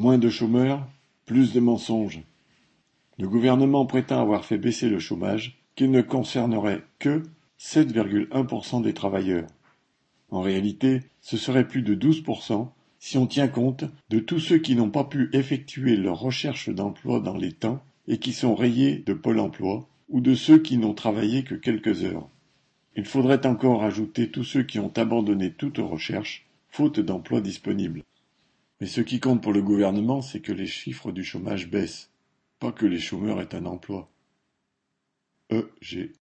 Moins de chômeurs, plus de mensonges. Le gouvernement prétend avoir fait baisser le chômage, qu'il ne concernerait que 7,1% des travailleurs. En réalité, ce serait plus de 12% si on tient compte de tous ceux qui n'ont pas pu effectuer leur recherche d'emploi dans les temps et qui sont rayés de Pôle emploi, ou de ceux qui n'ont travaillé que quelques heures. Il faudrait encore ajouter tous ceux qui ont abandonné toute recherche, faute d'emploi disponible. Mais ce qui compte pour le gouvernement, c'est que les chiffres du chômage baissent, pas que les chômeurs aient un emploi. E. G.